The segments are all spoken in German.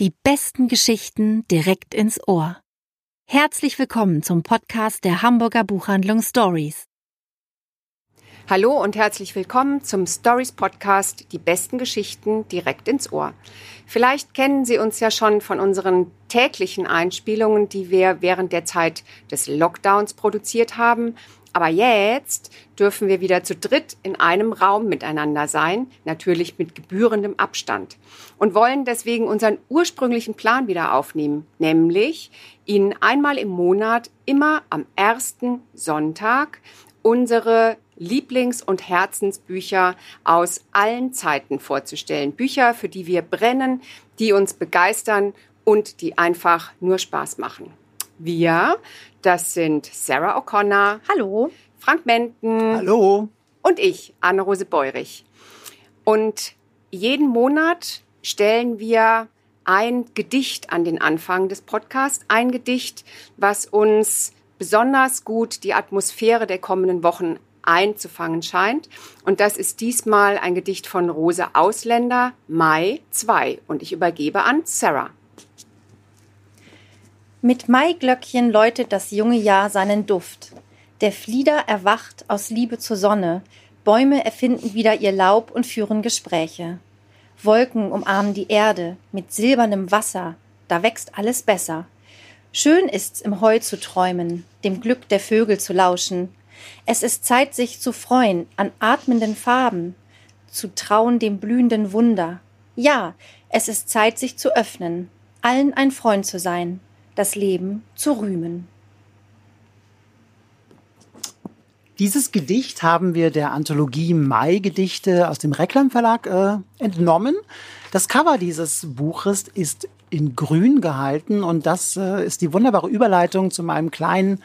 Die besten Geschichten direkt ins Ohr. Herzlich willkommen zum Podcast der Hamburger Buchhandlung Stories. Hallo und herzlich willkommen zum Stories Podcast Die besten Geschichten direkt ins Ohr. Vielleicht kennen Sie uns ja schon von unseren täglichen Einspielungen, die wir während der Zeit des Lockdowns produziert haben aber jetzt dürfen wir wieder zu dritt in einem Raum miteinander sein, natürlich mit gebührendem Abstand. Und wollen deswegen unseren ursprünglichen Plan wieder aufnehmen, nämlich Ihnen einmal im Monat, immer am ersten Sonntag, unsere Lieblings- und Herzensbücher aus allen Zeiten vorzustellen. Bücher, für die wir brennen, die uns begeistern und die einfach nur Spaß machen. Wir, das sind Sarah O'Connor. Hallo. Frank Menten. Hallo. Und ich, Anne-Rose Beurich. Und jeden Monat stellen wir ein Gedicht an den Anfang des Podcasts. Ein Gedicht, was uns besonders gut die Atmosphäre der kommenden Wochen einzufangen scheint. Und das ist diesmal ein Gedicht von Rose Ausländer, Mai 2. Und ich übergebe an Sarah. Mit Maiglöckchen läutet das junge Jahr seinen Duft. Der Flieder erwacht aus Liebe zur Sonne, Bäume erfinden wieder ihr Laub und führen Gespräche. Wolken umarmen die Erde mit silbernem Wasser, da wächst alles besser. Schön ist's im Heu zu träumen, dem Glück der Vögel zu lauschen. Es ist Zeit, sich zu freuen an atmenden Farben, zu trauen dem blühenden Wunder. Ja, es ist Zeit, sich zu öffnen, allen ein Freund zu sein, das Leben zu rühmen. Dieses Gedicht haben wir der Anthologie Mai-Gedichte aus dem Reklam Verlag äh, entnommen. Das Cover dieses Buches ist in grün gehalten und das äh, ist die wunderbare Überleitung zu meinem kleinen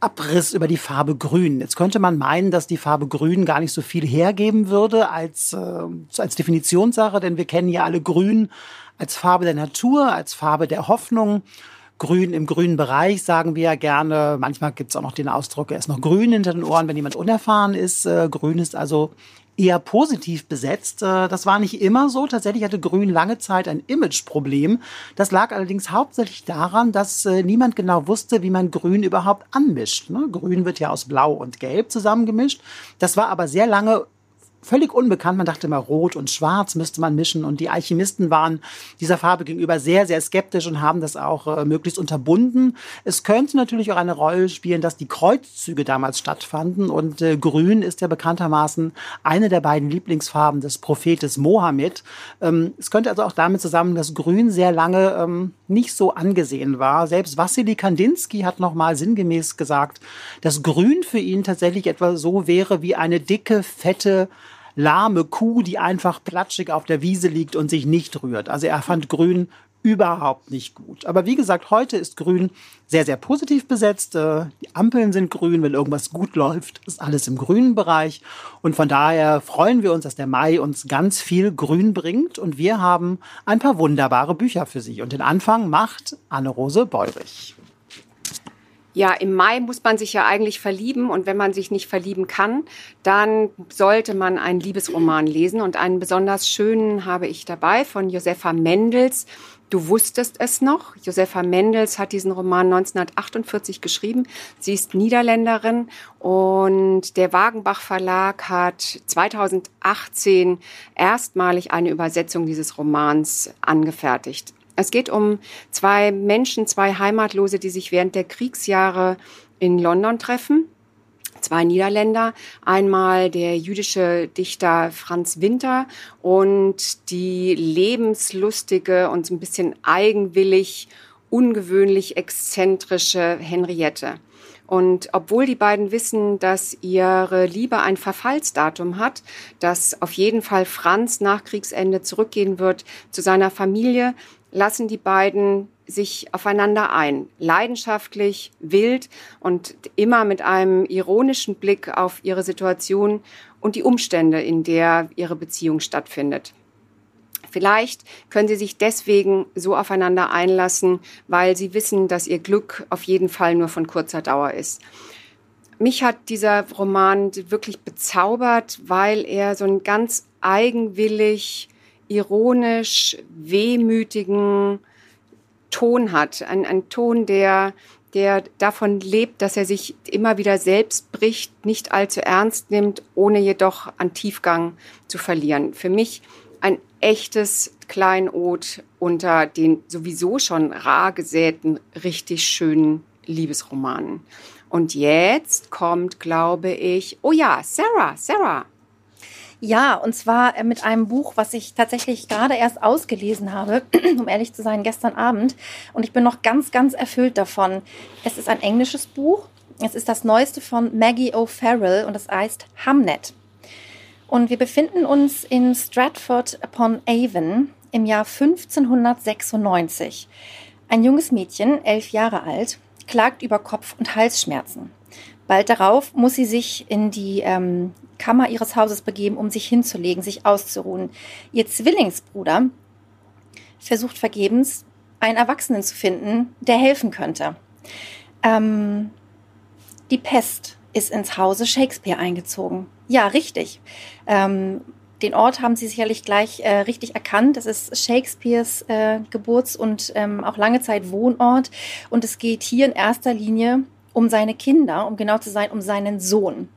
Abriss über die Farbe Grün. Jetzt könnte man meinen, dass die Farbe Grün gar nicht so viel hergeben würde als, äh, als Definitionssache, denn wir kennen ja alle Grün als Farbe der Natur, als Farbe der Hoffnung grün im grünen Bereich, sagen wir ja gerne. Manchmal gibt es auch noch den Ausdruck, er ist noch grün hinter den Ohren, wenn jemand unerfahren ist. Äh, grün ist also eher positiv besetzt. Äh, das war nicht immer so. Tatsächlich hatte Grün lange Zeit ein Imageproblem. Das lag allerdings hauptsächlich daran, dass äh, niemand genau wusste, wie man Grün überhaupt anmischt. Ne? Grün wird ja aus Blau und Gelb zusammengemischt. Das war aber sehr lange völlig unbekannt. Man dachte immer, Rot und Schwarz müsste man mischen. Und die Alchemisten waren dieser Farbe gegenüber sehr, sehr skeptisch und haben das auch äh, möglichst unterbunden. Es könnte natürlich auch eine Rolle spielen, dass die Kreuzzüge damals stattfanden. Und äh, Grün ist ja bekanntermaßen eine der beiden Lieblingsfarben des Prophetes Mohammed. Ähm, es könnte also auch damit zusammen, dass Grün sehr lange ähm, nicht so angesehen war. Selbst Wassily Kandinsky hat nochmal sinngemäß gesagt, dass Grün für ihn tatsächlich etwa so wäre wie eine dicke, fette, lahme Kuh, die einfach platschig auf der Wiese liegt und sich nicht rührt. Also er fand Grün überhaupt nicht gut. Aber wie gesagt, heute ist Grün sehr, sehr positiv besetzt. Äh, die Ampeln sind grün, wenn irgendwas gut läuft, ist alles im grünen Bereich. Und von daher freuen wir uns, dass der Mai uns ganz viel Grün bringt. Und wir haben ein paar wunderbare Bücher für Sie. Und den Anfang macht Anne-Rose Beurich. Ja, im Mai muss man sich ja eigentlich verlieben und wenn man sich nicht verlieben kann, dann sollte man einen Liebesroman lesen und einen besonders schönen habe ich dabei von Josefa Mendels. Du wusstest es noch. Josefa Mendels hat diesen Roman 1948 geschrieben. Sie ist Niederländerin und der Wagenbach Verlag hat 2018 erstmalig eine Übersetzung dieses Romans angefertigt. Es geht um zwei Menschen, zwei Heimatlose, die sich während der Kriegsjahre in London treffen. Zwei Niederländer, einmal der jüdische Dichter Franz Winter und die lebenslustige und so ein bisschen eigenwillig, ungewöhnlich exzentrische Henriette. Und obwohl die beiden wissen, dass ihre Liebe ein Verfallsdatum hat, dass auf jeden Fall Franz nach Kriegsende zurückgehen wird zu seiner Familie, lassen die beiden sich aufeinander ein. Leidenschaftlich, wild und immer mit einem ironischen Blick auf ihre Situation und die Umstände, in der ihre Beziehung stattfindet. Vielleicht können sie sich deswegen so aufeinander einlassen, weil sie wissen, dass ihr Glück auf jeden Fall nur von kurzer Dauer ist. Mich hat dieser Roman wirklich bezaubert, weil er so ein ganz eigenwillig ironisch wehmütigen Ton hat. Ein, ein Ton, der, der davon lebt, dass er sich immer wieder selbst bricht, nicht allzu ernst nimmt, ohne jedoch an Tiefgang zu verlieren. Für mich ein echtes Kleinod unter den sowieso schon rar gesäten, richtig schönen Liebesromanen. Und jetzt kommt, glaube ich, oh ja, Sarah, Sarah. Ja, und zwar äh, mit einem Buch, was ich tatsächlich gerade erst ausgelesen habe, um ehrlich zu sein, gestern Abend. Und ich bin noch ganz, ganz erfüllt davon. Es ist ein englisches Buch. Es ist das neueste von Maggie O'Farrell und es heißt Hamnet. Und wir befinden uns in Stratford upon Avon im Jahr 1596. Ein junges Mädchen, elf Jahre alt, klagt über Kopf- und Halsschmerzen. Bald darauf muss sie sich in die ähm, Kammer ihres Hauses begeben, um sich hinzulegen, sich auszuruhen. Ihr Zwillingsbruder versucht vergebens, einen Erwachsenen zu finden, der helfen könnte. Ähm, die Pest ist ins Hause Shakespeare eingezogen. Ja, richtig. Ähm, den Ort haben Sie sicherlich gleich äh, richtig erkannt. Das ist Shakespeares äh, Geburts- und ähm, auch lange Zeit Wohnort. Und es geht hier in erster Linie um seine Kinder, um genau zu sein, um seinen Sohn.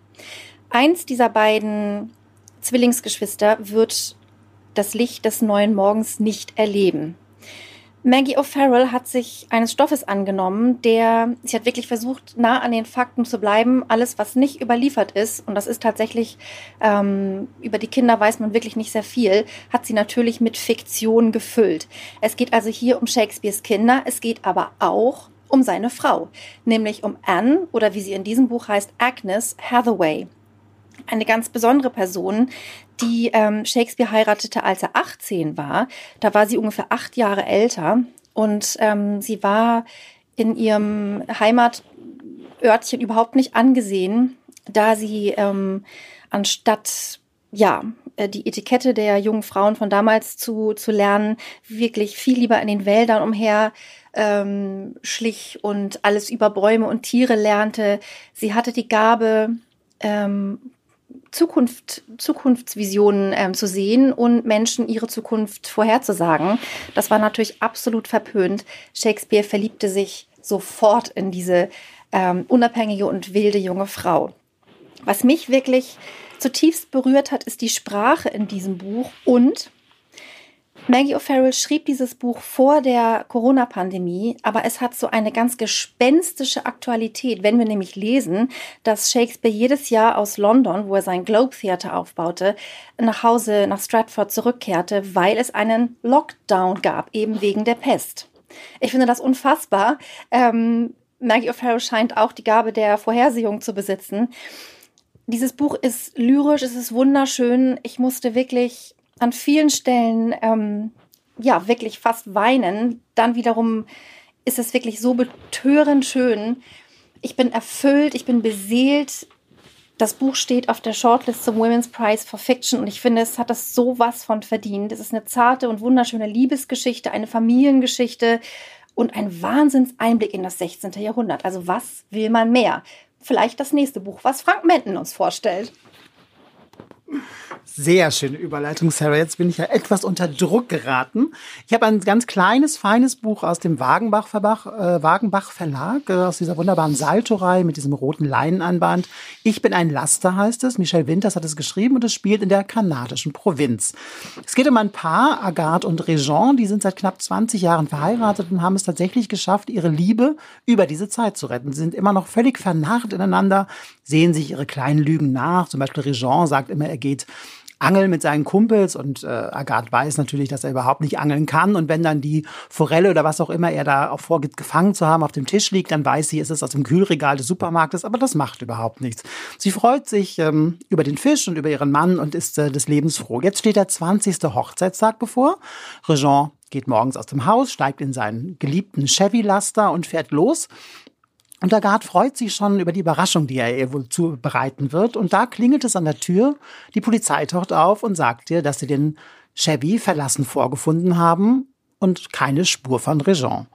Eins dieser beiden Zwillingsgeschwister wird das Licht des neuen Morgens nicht erleben. Maggie O'Farrell hat sich eines Stoffes angenommen, der, sie hat wirklich versucht, nah an den Fakten zu bleiben. Alles, was nicht überliefert ist, und das ist tatsächlich, ähm, über die Kinder weiß man wirklich nicht sehr viel, hat sie natürlich mit Fiktion gefüllt. Es geht also hier um Shakespeares Kinder, es geht aber auch um seine Frau, nämlich um Anne oder wie sie in diesem Buch heißt, Agnes Hathaway eine ganz besondere Person, die ähm, Shakespeare heiratete, als er 18 war. Da war sie ungefähr acht Jahre älter und ähm, sie war in ihrem Heimatörtchen überhaupt nicht angesehen, da sie ähm, anstatt ja äh, die Etikette der jungen Frauen von damals zu, zu lernen, wirklich viel lieber in den Wäldern umher ähm, schlich und alles über Bäume und Tiere lernte. Sie hatte die Gabe, ähm, Zukunft, Zukunftsvisionen ähm, zu sehen und Menschen ihre Zukunft vorherzusagen. Das war natürlich absolut verpönt. Shakespeare verliebte sich sofort in diese ähm, unabhängige und wilde junge Frau. Was mich wirklich zutiefst berührt hat, ist die Sprache in diesem Buch und Maggie O'Farrell schrieb dieses Buch vor der Corona-Pandemie, aber es hat so eine ganz gespenstische Aktualität, wenn wir nämlich lesen, dass Shakespeare jedes Jahr aus London, wo er sein Globe Theater aufbaute, nach Hause nach Stratford zurückkehrte, weil es einen Lockdown gab, eben wegen der Pest. Ich finde das unfassbar. Ähm, Maggie O'Farrell scheint auch die Gabe der Vorhersehung zu besitzen. Dieses Buch ist lyrisch, es ist wunderschön. Ich musste wirklich an vielen Stellen ähm, ja wirklich fast weinen. Dann wiederum ist es wirklich so betörend schön. Ich bin erfüllt, ich bin beseelt. Das Buch steht auf der Shortlist zum Women's Prize for Fiction und ich finde, es hat das sowas von verdient. Es ist eine zarte und wunderschöne Liebesgeschichte, eine Familiengeschichte und ein Wahnsinnseinblick in das 16. Jahrhundert. Also was will man mehr? Vielleicht das nächste Buch, was Frank Menten uns vorstellt. Sehr schöne Überleitung, Sarah. Jetzt bin ich ja etwas unter Druck geraten. Ich habe ein ganz kleines, feines Buch aus dem Wagenbach, äh, Wagenbach Verlag, äh, aus dieser wunderbaren Saltorei mit diesem roten Leinenanband. Ich bin ein Laster heißt es. Michelle Winters hat es geschrieben und es spielt in der kanadischen Provinz. Es geht um ein Paar, Agathe und Regent. Die sind seit knapp 20 Jahren verheiratet und haben es tatsächlich geschafft, ihre Liebe über diese Zeit zu retten. Sie sind immer noch völlig vernarrt ineinander, sehen sich ihre kleinen Lügen nach. Zum Beispiel Regent sagt immer, er geht angeln mit seinen Kumpels und äh, Agathe weiß natürlich, dass er überhaupt nicht angeln kann und wenn dann die Forelle oder was auch immer er da auch vorgibt, gefangen zu haben, auf dem Tisch liegt, dann weiß sie, es ist aus dem Kühlregal des Supermarktes, aber das macht überhaupt nichts. Sie freut sich ähm, über den Fisch und über ihren Mann und ist äh, des Lebens froh. Jetzt steht der 20. Hochzeitstag bevor. Regent geht morgens aus dem Haus, steigt in seinen geliebten Chevy-Laster und fährt los. Und Agathe freut sich schon über die Überraschung, die er ihr wohl zubereiten wird. Und da klingelt es an der Tür. Die Polizei taucht auf und sagt ihr, dass sie den Chevy verlassen vorgefunden haben und keine Spur von Regent.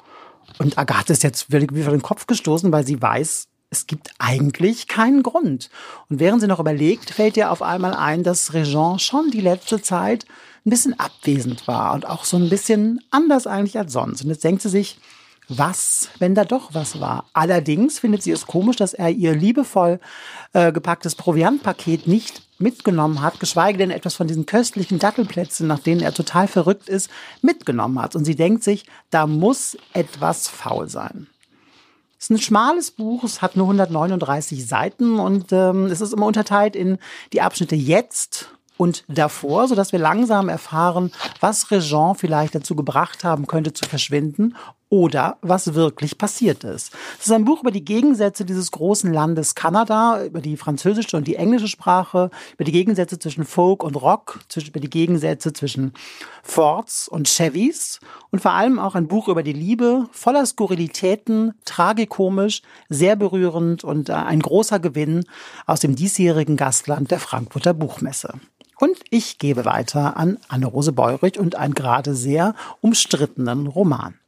Und Agathe ist jetzt wirklich wie vor den Kopf gestoßen, weil sie weiß, es gibt eigentlich keinen Grund. Und während sie noch überlegt, fällt ihr auf einmal ein, dass Regent schon die letzte Zeit ein bisschen abwesend war und auch so ein bisschen anders eigentlich als sonst. Und jetzt denkt sie sich, was, wenn da doch was war. Allerdings findet sie es komisch, dass er ihr liebevoll äh, gepacktes Proviantpaket nicht mitgenommen hat, geschweige denn etwas von diesen köstlichen Dattelplätzen, nach denen er total verrückt ist, mitgenommen hat. Und sie denkt sich, da muss etwas faul sein. Es ist ein schmales Buch, es hat nur 139 Seiten und ähm, es ist immer unterteilt in die Abschnitte jetzt und davor, sodass wir langsam erfahren, was Regent vielleicht dazu gebracht haben könnte zu verschwinden oder was wirklich passiert ist. Es ist ein Buch über die Gegensätze dieses großen Landes Kanada, über die französische und die englische Sprache, über die Gegensätze zwischen Folk und Rock, über die Gegensätze zwischen Fords und Chevys und vor allem auch ein Buch über die Liebe, voller Skurrilitäten, tragikomisch, sehr berührend und äh, ein großer Gewinn aus dem diesjährigen Gastland der Frankfurter Buchmesse. Und ich gebe weiter an Anne-Rose Beurich und einen gerade sehr umstrittenen Roman.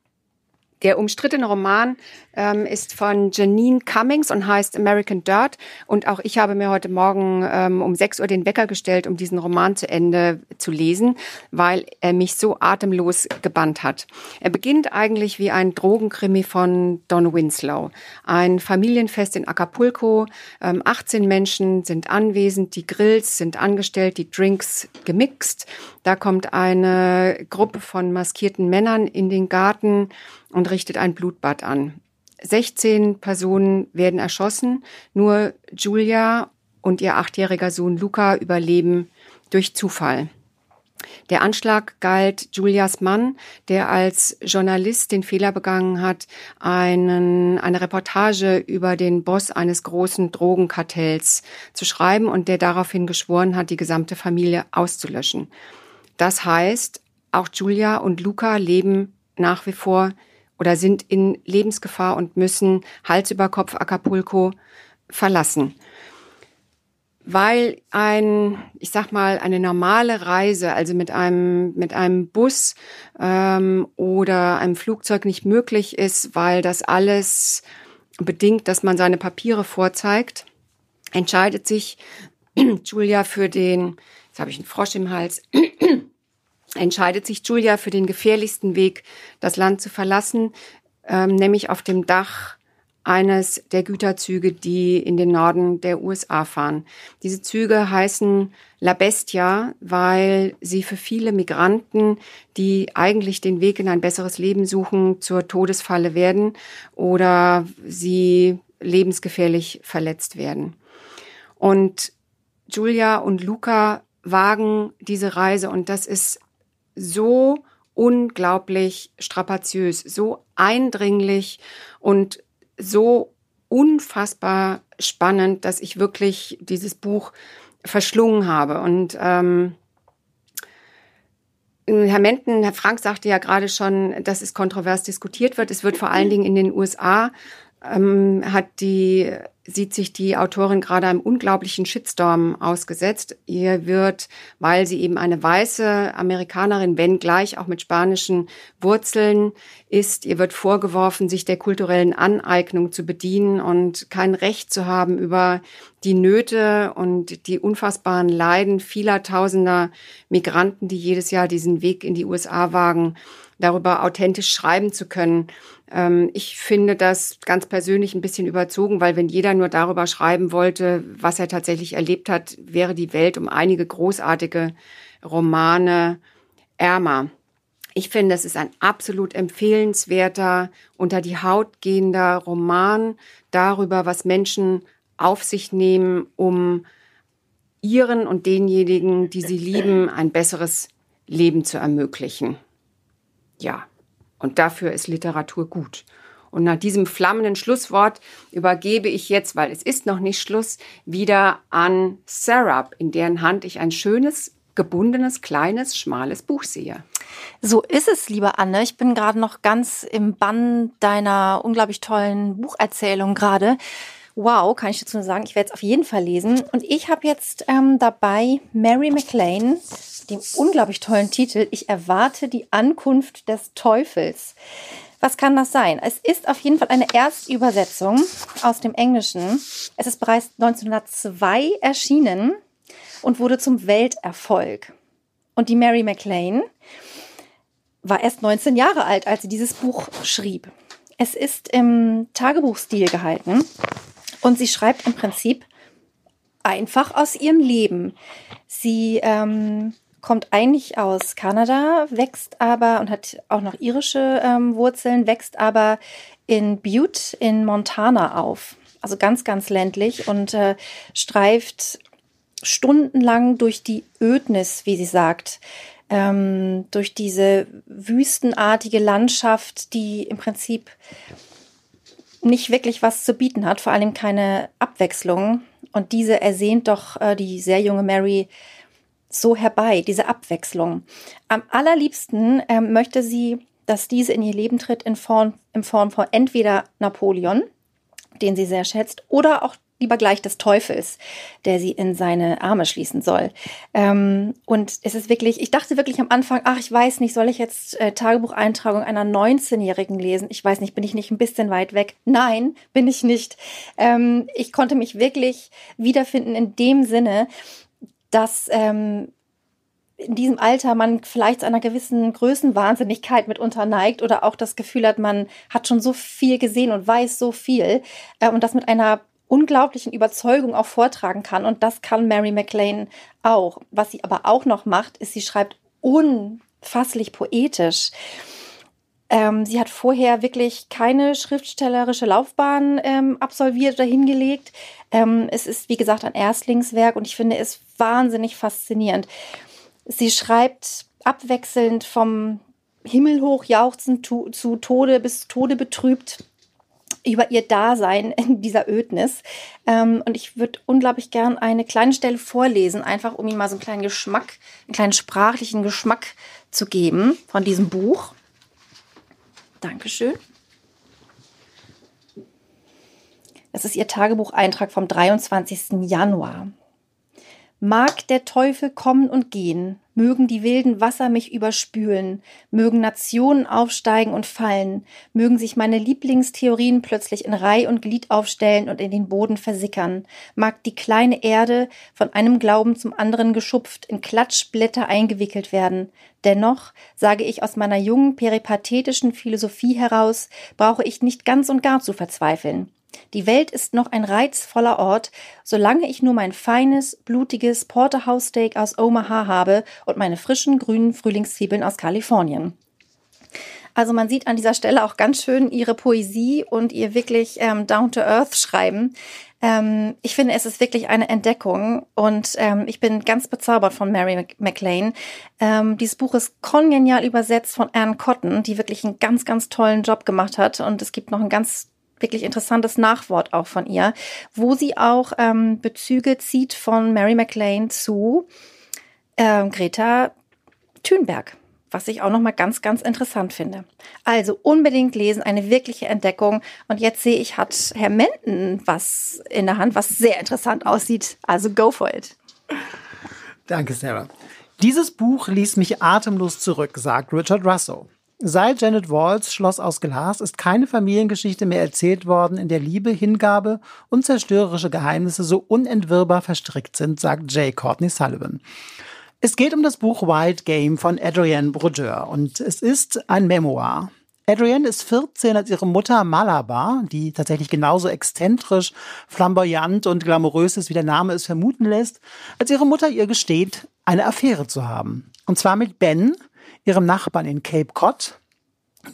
Der umstrittene Roman ähm, ist von Janine Cummings und heißt American Dirt. Und auch ich habe mir heute Morgen ähm, um 6 Uhr den Wecker gestellt, um diesen Roman zu Ende zu lesen, weil er mich so atemlos gebannt hat. Er beginnt eigentlich wie ein Drogenkrimi von Don Winslow. Ein Familienfest in Acapulco. Ähm, 18 Menschen sind anwesend, die Grills sind angestellt, die Drinks gemixt. Da kommt eine Gruppe von maskierten Männern in den Garten und richtet ein Blutbad an. 16 Personen werden erschossen, nur Julia und ihr achtjähriger Sohn Luca überleben durch Zufall. Der Anschlag galt Julias Mann, der als Journalist den Fehler begangen hat, einen, eine Reportage über den Boss eines großen Drogenkartells zu schreiben und der daraufhin geschworen hat, die gesamte Familie auszulöschen. Das heißt, auch Julia und Luca leben nach wie vor oder sind in Lebensgefahr und müssen Hals über Kopf Acapulco verlassen. Weil ein, ich sag mal, eine normale Reise, also mit einem, mit einem Bus ähm, oder einem Flugzeug nicht möglich ist, weil das alles bedingt, dass man seine Papiere vorzeigt, entscheidet sich Julia für den, jetzt habe ich einen Frosch im Hals, entscheidet sich Julia für den gefährlichsten Weg, das Land zu verlassen, ähm, nämlich auf dem Dach eines der Güterzüge, die in den Norden der USA fahren. Diese Züge heißen La Bestia, weil sie für viele Migranten, die eigentlich den Weg in ein besseres Leben suchen, zur Todesfalle werden oder sie lebensgefährlich verletzt werden. Und Julia und Luca wagen diese Reise und das ist so unglaublich strapaziös, so eindringlich und so unfassbar spannend, dass ich wirklich dieses Buch verschlungen habe. Und ähm, Herr Menten, Herr Frank sagte ja gerade schon, dass es kontrovers diskutiert wird. Es wird vor allen Dingen in den USA ähm, hat die sieht sich die Autorin gerade einem unglaublichen Shitstorm ausgesetzt. Ihr wird, weil sie eben eine weiße Amerikanerin, wenn gleich auch mit spanischen Wurzeln ist, ihr wird vorgeworfen, sich der kulturellen Aneignung zu bedienen und kein Recht zu haben über die Nöte und die unfassbaren Leiden vieler tausender Migranten, die jedes Jahr diesen Weg in die USA wagen, darüber authentisch schreiben zu können. Ähm, ich finde das ganz persönlich ein bisschen überzogen, weil wenn jeder nur darüber schreiben wollte, was er tatsächlich erlebt hat, wäre die Welt um einige großartige Romane ärmer. Ich finde, es ist ein absolut empfehlenswerter, unter die Haut gehender Roman darüber, was Menschen auf sich nehmen, um ihren und denjenigen, die sie lieben, ein besseres Leben zu ermöglichen. Ja, und dafür ist Literatur gut. Und nach diesem flammenden Schlusswort übergebe ich jetzt, weil es ist noch nicht Schluss, wieder an Sarah, in deren Hand ich ein schönes, gebundenes, kleines, schmales Buch sehe. So ist es, liebe Anne. Ich bin gerade noch ganz im Bann deiner unglaublich tollen Bucherzählung gerade. Wow, kann ich dazu nur sagen, ich werde es auf jeden Fall lesen. Und ich habe jetzt ähm, dabei Mary McLean dem unglaublich tollen Titel Ich erwarte die Ankunft des Teufels. Was kann das sein? Es ist auf jeden Fall eine Erstübersetzung aus dem Englischen. Es ist bereits 1902 erschienen und wurde zum Welterfolg. Und die Mary MacLane war erst 19 Jahre alt, als sie dieses Buch schrieb. Es ist im Tagebuchstil gehalten und sie schreibt im Prinzip einfach aus ihrem Leben. Sie ähm, kommt eigentlich aus Kanada, wächst aber und hat auch noch irische ähm, Wurzeln, wächst aber in Butte in Montana auf. Also ganz, ganz ländlich und äh, streift stundenlang durch die Ödnis, wie sie sagt, ähm, durch diese wüstenartige Landschaft, die im Prinzip nicht wirklich was zu bieten hat, vor allem keine Abwechslung. Und diese ersehnt doch äh, die sehr junge Mary so herbei, diese Abwechslung. Am allerliebsten ähm, möchte sie, dass diese in ihr Leben tritt in Form, in Form von entweder Napoleon, den sie sehr schätzt, oder auch lieber gleich des Teufels, der sie in seine Arme schließen soll. Ähm, und es ist wirklich, ich dachte wirklich am Anfang, ach, ich weiß nicht, soll ich jetzt äh, Tagebucheintragung einer 19-Jährigen lesen? Ich weiß nicht, bin ich nicht ein bisschen weit weg? Nein, bin ich nicht. Ähm, ich konnte mich wirklich wiederfinden in dem Sinne, dass ähm, in diesem Alter man vielleicht zu einer gewissen Größenwahnsinnigkeit mitunter neigt oder auch das Gefühl hat, man hat schon so viel gesehen und weiß so viel äh, und das mit einer unglaublichen Überzeugung auch vortragen kann. Und das kann Mary McLean auch. Was sie aber auch noch macht, ist, sie schreibt unfasslich poetisch. Ähm, sie hat vorher wirklich keine schriftstellerische Laufbahn ähm, absolviert oder hingelegt. Ähm, es ist, wie gesagt, ein Erstlingswerk und ich finde es wahnsinnig faszinierend. Sie schreibt abwechselnd vom Himmel hoch jauchzend zu, zu Tode bis Tode betrübt über ihr Dasein in dieser Ödnis. Ähm, und ich würde unglaublich gern eine kleine Stelle vorlesen, einfach um Ihnen mal so einen kleinen Geschmack, einen kleinen sprachlichen Geschmack zu geben von diesem Buch. Dankeschön. Das ist Ihr Tagebucheintrag vom 23. Januar. Mag der Teufel kommen und gehen, mögen die wilden Wasser mich überspülen, mögen Nationen aufsteigen und fallen, mögen sich meine Lieblingstheorien plötzlich in Reih und Glied aufstellen und in den Boden versickern, mag die kleine Erde von einem Glauben zum anderen geschupft, in Klatschblätter eingewickelt werden. Dennoch, sage ich aus meiner jungen peripathetischen Philosophie heraus, brauche ich nicht ganz und gar zu verzweifeln. Die Welt ist noch ein reizvoller Ort, solange ich nur mein feines, blutiges Porterhouse-Steak aus Omaha habe und meine frischen grünen Frühlingszwiebeln aus Kalifornien. Also man sieht an dieser Stelle auch ganz schön ihre Poesie und ihr wirklich ähm, down-to-earth schreiben. Ähm, ich finde, es ist wirklich eine Entdeckung und ähm, ich bin ganz bezaubert von Mary McLean. Ähm, dieses Buch ist kongenial übersetzt von Anne Cotton, die wirklich einen ganz, ganz tollen Job gemacht hat und es gibt noch ein ganz wirklich interessantes Nachwort auch von ihr, wo sie auch ähm, Bezüge zieht von Mary McLean zu ähm, Greta Thunberg was ich auch noch mal ganz, ganz interessant finde. Also unbedingt lesen, eine wirkliche Entdeckung. Und jetzt sehe ich, hat Herr Menden was in der Hand, was sehr interessant aussieht. Also go for it. Danke, Sarah. Dieses Buch ließ mich atemlos zurück, sagt Richard Russo. Seit Janet Walls Schloss aus Glas ist keine Familiengeschichte mehr erzählt worden, in der Liebe, Hingabe und zerstörerische Geheimnisse so unentwirrbar verstrickt sind, sagt J. Courtney Sullivan. Es geht um das Buch Wild Game von Adrienne Brodeur und es ist ein Memoir. Adrienne ist 14, als ihre Mutter Malabar, die tatsächlich genauso exzentrisch, flamboyant und glamourös ist, wie der Name es vermuten lässt, als ihre Mutter ihr gesteht, eine Affäre zu haben. Und zwar mit Ben, ihrem Nachbarn in Cape Cod,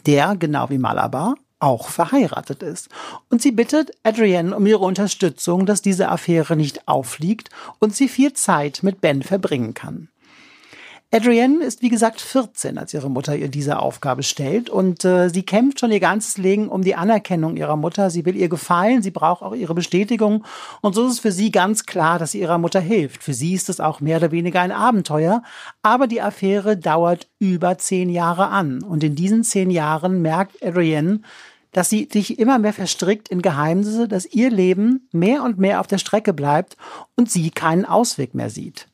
der, genau wie Malabar, auch verheiratet ist. Und sie bittet Adrienne um ihre Unterstützung, dass diese Affäre nicht auffliegt und sie viel Zeit mit Ben verbringen kann. Adrienne ist wie gesagt 14, als ihre Mutter ihr diese Aufgabe stellt und äh, sie kämpft schon ihr ganzes Leben um die Anerkennung ihrer Mutter. Sie will ihr gefallen, sie braucht auch ihre Bestätigung und so ist es für sie ganz klar, dass sie ihrer Mutter hilft. Für sie ist es auch mehr oder weniger ein Abenteuer, aber die Affäre dauert über zehn Jahre an und in diesen zehn Jahren merkt Adrienne, dass sie sich immer mehr verstrickt in Geheimnisse, dass ihr Leben mehr und mehr auf der Strecke bleibt und sie keinen Ausweg mehr sieht.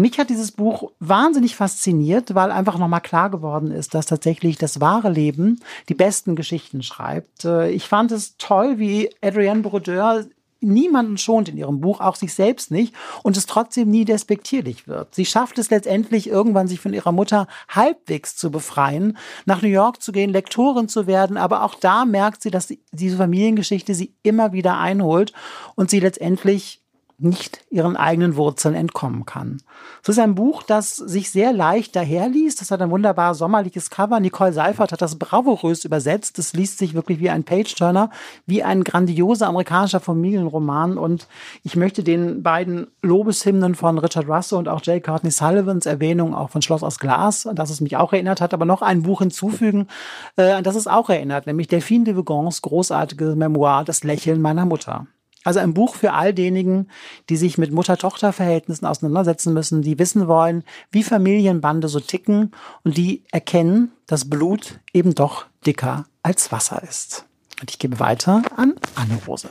Mich hat dieses Buch wahnsinnig fasziniert, weil einfach nochmal klar geworden ist, dass tatsächlich das wahre Leben die besten Geschichten schreibt. Äh, ich fand es toll, wie Adrienne Brodeur niemanden schont in ihrem Buch, auch sich selbst nicht, und es trotzdem nie despektierlich wird. Sie schafft es letztendlich irgendwann, sich von ihrer Mutter halbwegs zu befreien, nach New York zu gehen, Lektorin zu werden, aber auch da merkt sie, dass diese Familiengeschichte sie immer wieder einholt und sie letztendlich nicht ihren eigenen Wurzeln entkommen kann. Es ist ein Buch, das sich sehr leicht daherliest. Das hat ein wunderbar sommerliches Cover. Nicole Seifert hat das bravourös übersetzt. Es liest sich wirklich wie ein Page-Turner, wie ein grandioser amerikanischer Familienroman. Und ich möchte den beiden Lobeshymnen von Richard Russell und auch J. Courtney Sullivans Erwähnung auch von Schloss aus Glas, an das es mich auch erinnert hat, aber noch ein Buch hinzufügen, äh, an das es auch erinnert, nämlich Delphine de Vigons großartige Memoir Das Lächeln meiner Mutter. Also ein Buch für all diejenigen, die sich mit Mutter-Tochter-Verhältnissen auseinandersetzen müssen, die wissen wollen, wie Familienbande so ticken und die erkennen, dass Blut eben doch dicker als Wasser ist. Und ich gebe weiter an Anne Rose.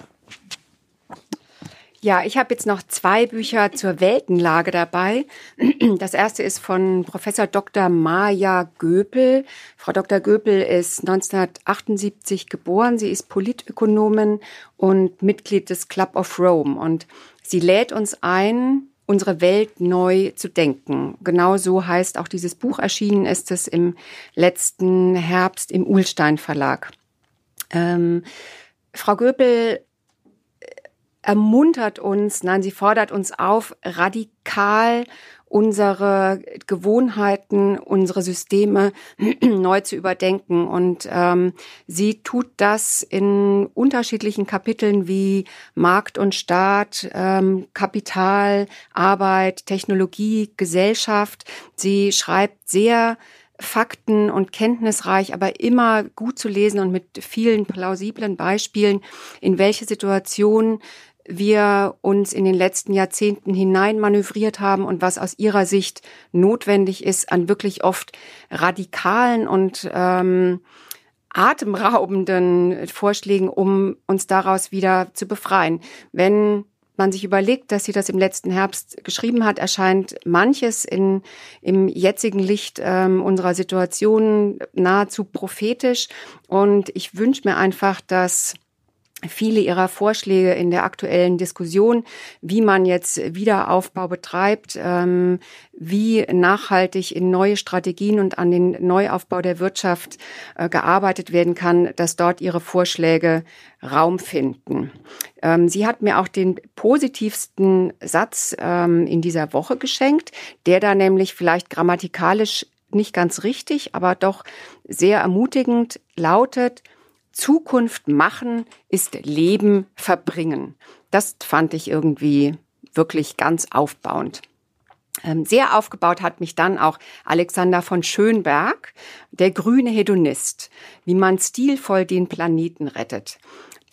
Ja, ich habe jetzt noch zwei Bücher zur Weltenlage dabei. Das erste ist von Professor Dr. Maja Göpel. Frau Dr. Göpel ist 1978 geboren. Sie ist Politökonomin und Mitglied des Club of Rome. Und sie lädt uns ein, unsere Welt neu zu denken. Genau so heißt auch dieses Buch erschienen ist es im letzten Herbst im Uhlstein Verlag. Ähm, Frau Göpel ermuntert uns, nein, sie fordert uns auf, radikal unsere Gewohnheiten, unsere Systeme neu zu überdenken. Und ähm, sie tut das in unterschiedlichen Kapiteln wie Markt und Staat, ähm, Kapital, Arbeit, Technologie, Gesellschaft. Sie schreibt sehr fakten- und kenntnisreich, aber immer gut zu lesen und mit vielen plausiblen Beispielen, in welche Situationen wir uns in den letzten Jahrzehnten hineinmanövriert haben und was aus ihrer Sicht notwendig ist an wirklich oft radikalen und ähm, atemraubenden Vorschlägen, um uns daraus wieder zu befreien. Wenn man sich überlegt, dass sie das im letzten Herbst geschrieben hat, erscheint manches in, im jetzigen Licht ähm, unserer Situation nahezu prophetisch. Und ich wünsche mir einfach, dass viele ihrer Vorschläge in der aktuellen Diskussion, wie man jetzt Wiederaufbau betreibt, ähm, wie nachhaltig in neue Strategien und an den Neuaufbau der Wirtschaft äh, gearbeitet werden kann, dass dort ihre Vorschläge Raum finden. Ähm, sie hat mir auch den positivsten Satz ähm, in dieser Woche geschenkt, der da nämlich vielleicht grammatikalisch nicht ganz richtig, aber doch sehr ermutigend lautet, Zukunft machen ist Leben verbringen. Das fand ich irgendwie wirklich ganz aufbauend. Ähm, sehr aufgebaut hat mich dann auch Alexander von Schönberg, der grüne Hedonist, wie man stilvoll den Planeten rettet.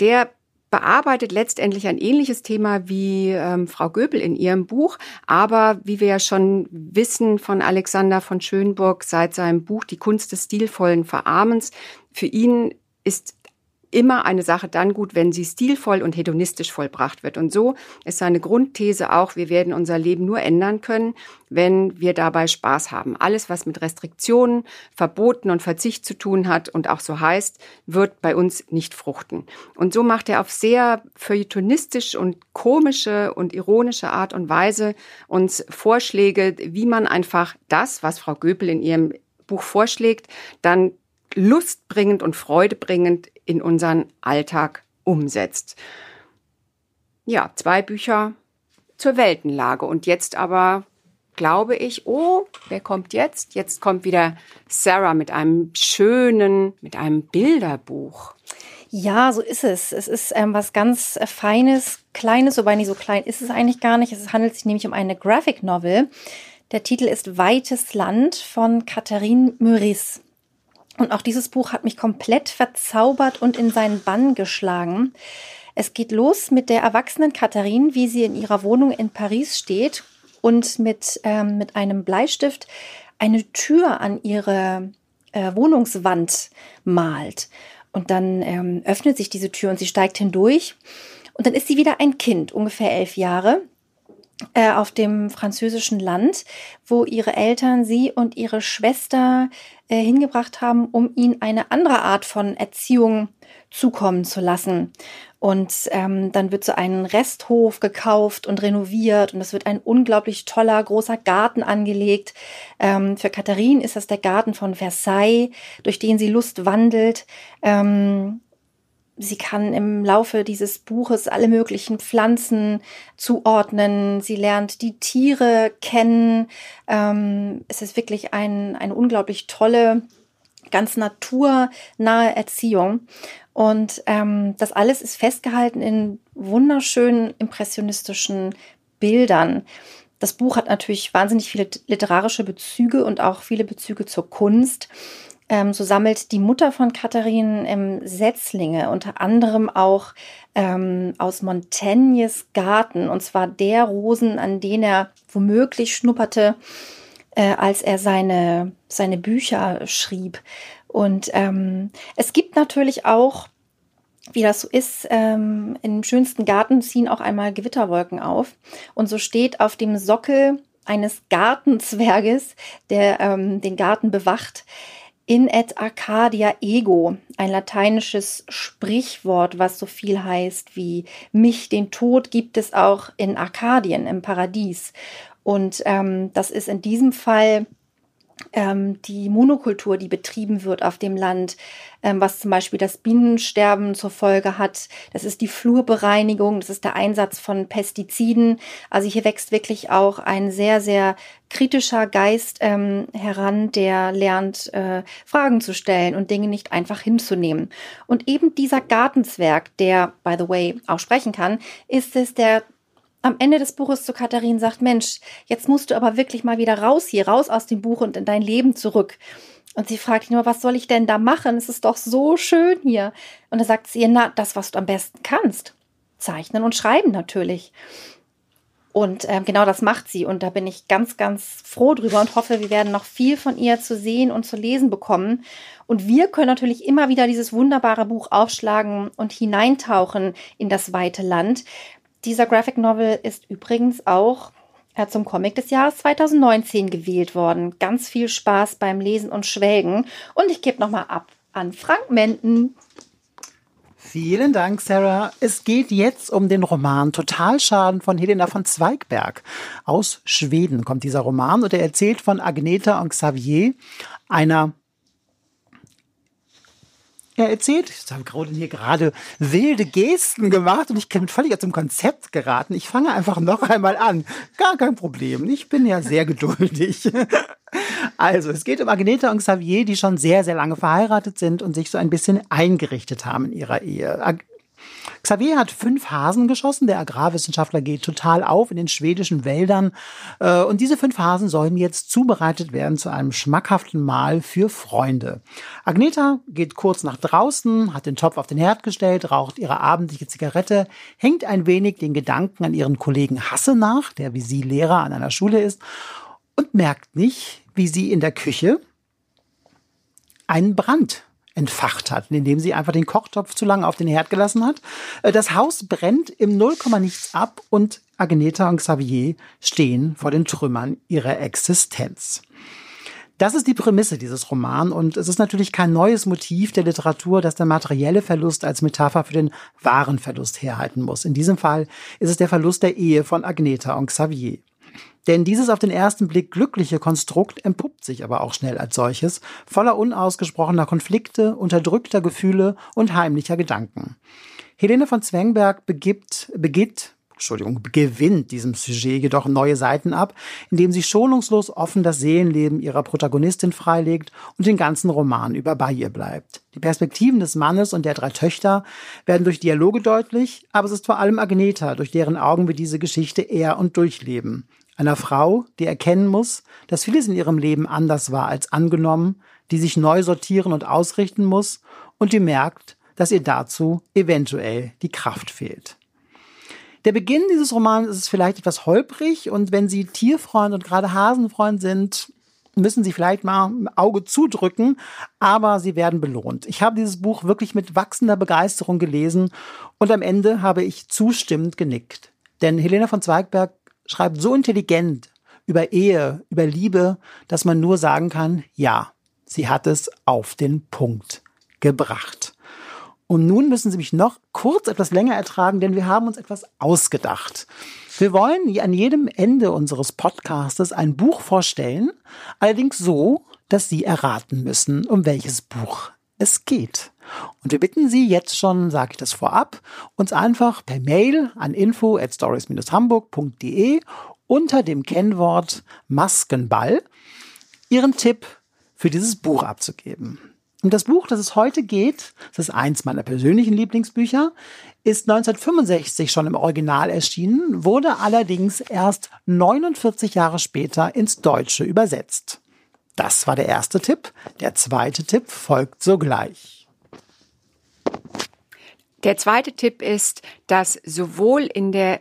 Der bearbeitet letztendlich ein ähnliches Thema wie ähm, Frau Göbel in ihrem Buch, aber wie wir ja schon wissen von Alexander von Schönburg seit seinem Buch Die Kunst des stilvollen Verarmens, für ihn ist immer eine Sache dann gut, wenn sie stilvoll und hedonistisch vollbracht wird. Und so ist seine Grundthese auch, wir werden unser Leben nur ändern können, wenn wir dabei Spaß haben. Alles, was mit Restriktionen, Verboten und Verzicht zu tun hat und auch so heißt, wird bei uns nicht fruchten. Und so macht er auf sehr feuilletonistisch und komische und ironische Art und Weise uns Vorschläge, wie man einfach das, was Frau Göpel in ihrem Buch vorschlägt, dann lustbringend und freudebringend in unseren Alltag umsetzt. Ja, zwei Bücher zur Weltenlage. Und jetzt aber glaube ich, oh, wer kommt jetzt? Jetzt kommt wieder Sarah mit einem schönen, mit einem Bilderbuch. Ja, so ist es. Es ist ähm, was ganz äh, Feines, Kleines, wobei nicht so klein ist es eigentlich gar nicht. Es handelt sich nämlich um eine Graphic Novel. Der Titel ist Weites Land von Katharine Meurice. Und auch dieses Buch hat mich komplett verzaubert und in seinen Bann geschlagen. Es geht los mit der erwachsenen Katharine, wie sie in ihrer Wohnung in Paris steht und mit, ähm, mit einem Bleistift eine Tür an ihre äh, Wohnungswand malt. Und dann ähm, öffnet sich diese Tür und sie steigt hindurch. Und dann ist sie wieder ein Kind, ungefähr elf Jahre, äh, auf dem französischen Land, wo ihre Eltern sie und ihre Schwester äh, hingebracht haben, um ihnen eine andere Art von Erziehung zukommen zu lassen. Und ähm, dann wird so ein Resthof gekauft und renoviert und es wird ein unglaublich toller, großer Garten angelegt. Ähm, für Katharine ist das der Garten von Versailles, durch den sie Lust wandelt. Ähm, sie kann im Laufe dieses Buches alle möglichen Pflanzen zuordnen. Sie lernt die Tiere kennen. Ähm, es ist wirklich ein, eine unglaublich tolle, ganz naturnahe Erziehung. Und ähm, das alles ist festgehalten in wunderschönen impressionistischen Bildern. Das Buch hat natürlich wahnsinnig viele literarische Bezüge und auch viele Bezüge zur Kunst. Ähm, so sammelt die Mutter von Katharine ähm, Setzlinge, unter anderem auch ähm, aus Montaignes Garten, und zwar der Rosen, an denen er womöglich schnupperte, äh, als er seine, seine Bücher schrieb. Und ähm, es gibt natürlich auch, wie das so ist, ähm, im schönsten Garten ziehen auch einmal Gewitterwolken auf. Und so steht auf dem Sockel eines Gartenzwerges, der ähm, den Garten bewacht, in et Arcadia ego, ein lateinisches Sprichwort, was so viel heißt wie mich, den Tod gibt es auch in Arkadien, im Paradies. Und ähm, das ist in diesem Fall ähm, die Monokultur, die betrieben wird auf dem Land, ähm, was zum Beispiel das Bienensterben zur Folge hat. Das ist die Flurbereinigung, das ist der Einsatz von Pestiziden. Also hier wächst wirklich auch ein sehr, sehr kritischer Geist ähm, heran, der lernt, äh, Fragen zu stellen und Dinge nicht einfach hinzunehmen. Und eben dieser Gartenzwerg, der, by the way, auch sprechen kann, ist es, der am Ende des Buches zu Katharin sagt, Mensch, jetzt musst du aber wirklich mal wieder raus hier, raus aus dem Buch und in dein Leben zurück. Und sie fragt ihn nur, was soll ich denn da machen? Es ist doch so schön hier. Und da sagt sie ihr, na, das, was du am besten kannst. Zeichnen und schreiben natürlich. Und ähm, genau das macht sie. Und da bin ich ganz, ganz froh drüber und hoffe, wir werden noch viel von ihr zu sehen und zu lesen bekommen. Und wir können natürlich immer wieder dieses wunderbare Buch aufschlagen und hineintauchen in das weite Land. Dieser Graphic Novel ist übrigens auch äh, zum Comic des Jahres 2019 gewählt worden. Ganz viel Spaß beim Lesen und Schwelgen. Und ich gebe nochmal ab an Frank Menden. Vielen Dank, Sarah. Es geht jetzt um den Roman Totalschaden von Helena von Zweigberg. Aus Schweden kommt dieser Roman und er erzählt von Agneta und Xavier, einer er erzählt, ich habe gerade hier gerade wilde Gesten gemacht und ich bin völlig aus dem Konzept geraten. Ich fange einfach noch einmal an. Gar kein Problem. Ich bin ja sehr geduldig. Also, es geht um Agneta und Xavier, die schon sehr, sehr lange verheiratet sind und sich so ein bisschen eingerichtet haben in ihrer Ehe. Xavier hat fünf Hasen geschossen. Der Agrarwissenschaftler geht total auf in den schwedischen Wäldern. Äh, und diese fünf Hasen sollen jetzt zubereitet werden zu einem schmackhaften Mahl für Freunde. Agneta geht kurz nach draußen, hat den Topf auf den Herd gestellt, raucht ihre abendliche Zigarette, hängt ein wenig den Gedanken an ihren Kollegen Hasse nach, der wie sie Lehrer an einer Schule ist, und merkt nicht, wie sie in der Küche einen Brand entfacht hat, indem sie einfach den Kochtopf zu lange auf den Herd gelassen hat. Äh, das Haus brennt im Nullkomma nichts ab und Agneta und Xavier stehen vor den Trümmern ihrer Existenz. Das ist die Prämisse dieses Romans und es ist natürlich kein neues Motiv der Literatur, dass der materielle Verlust als Metapher für den wahren Verlust herhalten muss. In diesem Fall ist es der Verlust der Ehe von Agneta und Xavier. Denn dieses auf den ersten Blick glückliche Konstrukt entpuppt sich aber auch schnell als solches, voller unausgesprochener Konflikte, unterdrückter Gefühle und heimlicher Gedanken. Helene von Zwengberg begibt, begibt, Entschuldigung, gewinnt diesem Sujet jedoch neue Seiten ab, indem sie schonungslos offen das Seelenleben ihrer Protagonistin freilegt und den ganzen Roman über bei ihr bleibt. Die Perspektiven des Mannes und der drei Töchter werden durch Dialoge deutlich, aber es ist vor allem Agneta, durch deren Augen wir diese Geschichte eher und durchleben. Einer Frau, die erkennen muss, dass vieles in ihrem Leben anders war als angenommen, die sich neu sortieren und ausrichten muss und die merkt, dass ihr dazu eventuell die Kraft fehlt. Der Beginn dieses Romans ist vielleicht etwas holprig und wenn Sie Tierfreund und gerade Hasenfreund sind, müssen Sie vielleicht mal ein Auge zudrücken, aber Sie werden belohnt. Ich habe dieses Buch wirklich mit wachsender Begeisterung gelesen und am Ende habe ich zustimmend genickt. Denn Helena von Zweigberg schreibt so intelligent über Ehe, über Liebe, dass man nur sagen kann, ja, sie hat es auf den Punkt gebracht. Und nun müssen Sie mich noch kurz etwas länger ertragen, denn wir haben uns etwas ausgedacht. Wir wollen an jedem Ende unseres Podcastes ein Buch vorstellen, allerdings so, dass Sie erraten müssen, um welches Buch es geht. Und wir bitten Sie jetzt schon, sage ich das vorab, uns einfach per Mail an info at stories-hamburg.de unter dem Kennwort Maskenball Ihren Tipp für dieses Buch abzugeben. Und das Buch, das es heute geht, das ist eins meiner persönlichen Lieblingsbücher, ist 1965 schon im Original erschienen, wurde allerdings erst 49 Jahre später ins Deutsche übersetzt. Das war der erste Tipp. Der zweite Tipp folgt sogleich. Der zweite Tipp ist, dass sowohl in der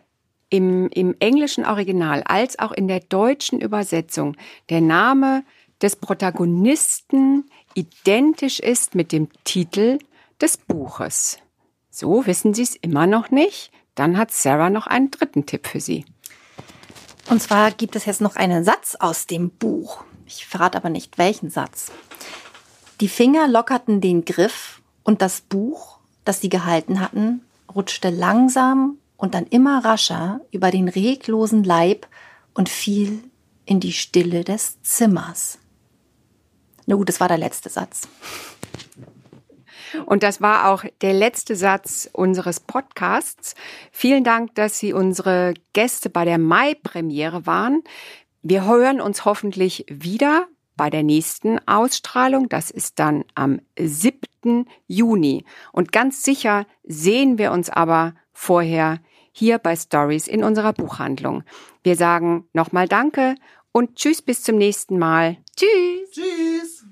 im, im englischen Original als auch in der deutschen Übersetzung der Name des Protagonisten identisch ist mit dem Titel des Buches. So wissen Sie es immer noch nicht. Dann hat Sarah noch einen dritten Tipp für Sie. Und zwar gibt es jetzt noch einen Satz aus dem Buch. Ich verrate aber nicht welchen Satz. Die Finger lockerten den Griff und das Buch, das sie gehalten hatten, rutschte langsam und dann immer rascher über den reglosen Leib und fiel in die Stille des Zimmers. Na gut, das war der letzte Satz. Und das war auch der letzte Satz unseres Podcasts. Vielen Dank, dass Sie unsere Gäste bei der Mai-Premiere waren. Wir hören uns hoffentlich wieder bei der nächsten Ausstrahlung. Das ist dann am 7. Juni. Und ganz sicher sehen wir uns aber vorher hier bei Stories in unserer Buchhandlung. Wir sagen nochmal Danke und Tschüss bis zum nächsten Mal. Tschüss. Tschüss.